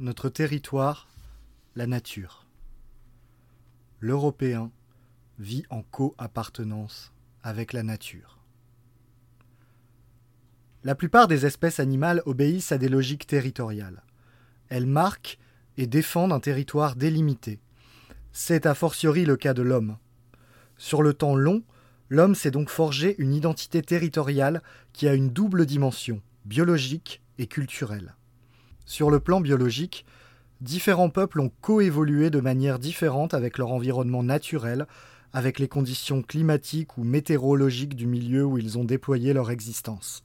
notre territoire, la nature. L'Européen vit en co-appartenance avec la nature. La plupart des espèces animales obéissent à des logiques territoriales. Elles marquent et défendent un territoire délimité. C'est a fortiori le cas de l'homme. Sur le temps long, l'homme s'est donc forgé une identité territoriale qui a une double dimension, biologique et culturelle. Sur le plan biologique, différents peuples ont coévolué de manière différente avec leur environnement naturel, avec les conditions climatiques ou météorologiques du milieu où ils ont déployé leur existence.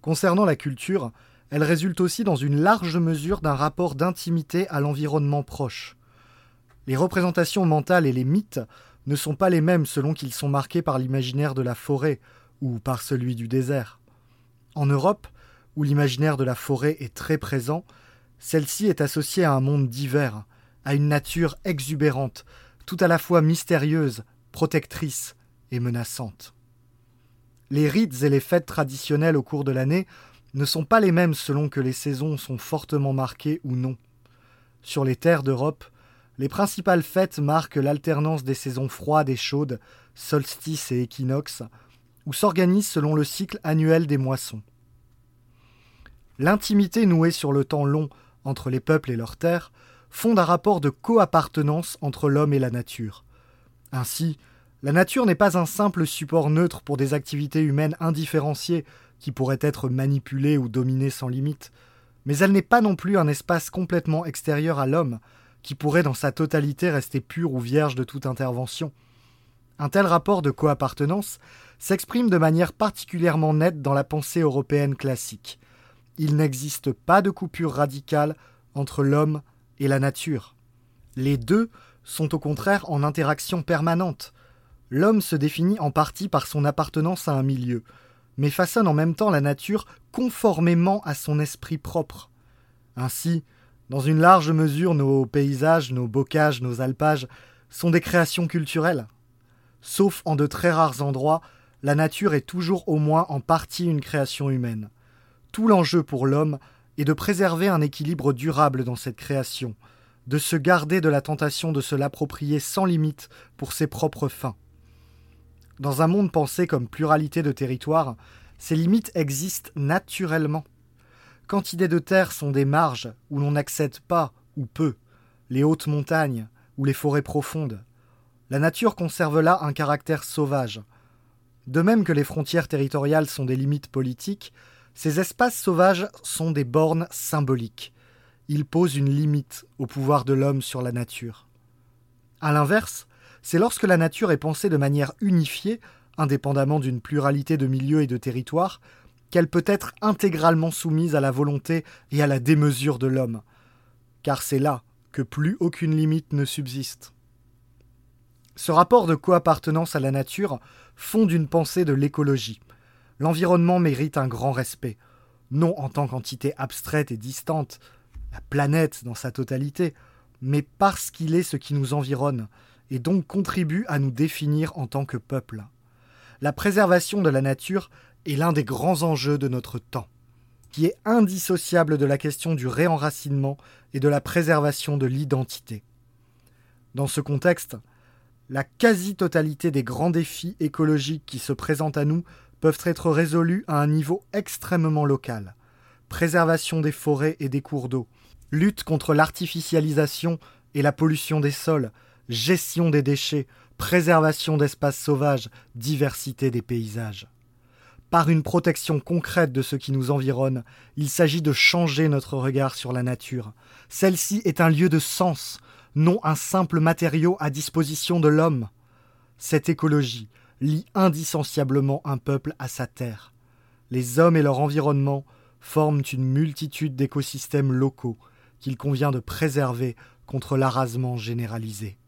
Concernant la culture, elle résulte aussi dans une large mesure d'un rapport d'intimité à l'environnement proche. Les représentations mentales et les mythes ne sont pas les mêmes selon qu'ils sont marqués par l'imaginaire de la forêt ou par celui du désert. En Europe, où l'imaginaire de la forêt est très présent, celle-ci est associée à un monde divers, à une nature exubérante, tout à la fois mystérieuse, protectrice et menaçante. Les rites et les fêtes traditionnelles au cours de l'année ne sont pas les mêmes selon que les saisons sont fortement marquées ou non. Sur les terres d'Europe, les principales fêtes marquent l'alternance des saisons froides et chaudes, solstices et équinoxes, ou s'organisent selon le cycle annuel des moissons. L'intimité nouée sur le temps long entre les peuples et leurs terres fonde un rapport de coappartenance entre l'homme et la nature. Ainsi, la nature n'est pas un simple support neutre pour des activités humaines indifférenciées qui pourraient être manipulées ou dominées sans limite, mais elle n'est pas non plus un espace complètement extérieur à l'homme, qui pourrait dans sa totalité rester pur ou vierge de toute intervention. Un tel rapport de coappartenance s'exprime de manière particulièrement nette dans la pensée européenne classique il n'existe pas de coupure radicale entre l'homme et la nature. Les deux sont au contraire en interaction permanente. L'homme se définit en partie par son appartenance à un milieu, mais façonne en même temps la nature conformément à son esprit propre. Ainsi, dans une large mesure, nos paysages, nos bocages, nos alpages sont des créations culturelles. Sauf en de très rares endroits, la nature est toujours au moins en partie une création humaine. Tout l'enjeu pour l'homme est de préserver un équilibre durable dans cette création, de se garder de la tentation de se l'approprier sans limite pour ses propres fins. Dans un monde pensé comme pluralité de territoires, ces limites existent naturellement. Quantité de terres sont des marges où l'on n'accède pas ou peu, les hautes montagnes ou les forêts profondes. La nature conserve là un caractère sauvage. De même que les frontières territoriales sont des limites politiques, ces espaces sauvages sont des bornes symboliques. Ils posent une limite au pouvoir de l'homme sur la nature. A l'inverse, c'est lorsque la nature est pensée de manière unifiée, indépendamment d'une pluralité de milieux et de territoires, qu'elle peut être intégralement soumise à la volonté et à la démesure de l'homme. Car c'est là que plus aucune limite ne subsiste. Ce rapport de coappartenance à la nature fonde une pensée de l'écologie, L'environnement mérite un grand respect, non en tant qu'entité abstraite et distante, la planète dans sa totalité, mais parce qu'il est ce qui nous environne, et donc contribue à nous définir en tant que peuple. La préservation de la nature est l'un des grands enjeux de notre temps, qui est indissociable de la question du réenracinement et de la préservation de l'identité. Dans ce contexte, la quasi-totalité des grands défis écologiques qui se présentent à nous peuvent être résolus à un niveau extrêmement local. Préservation des forêts et des cours d'eau, lutte contre l'artificialisation et la pollution des sols, gestion des déchets, préservation d'espaces sauvages, diversité des paysages. Par une protection concrète de ce qui nous environne, il s'agit de changer notre regard sur la nature. Celle-ci est un lieu de sens, non un simple matériau à disposition de l'homme. Cette écologie, lie indissociablement un peuple à sa terre. Les hommes et leur environnement forment une multitude d'écosystèmes locaux qu'il convient de préserver contre l'arasement généralisé.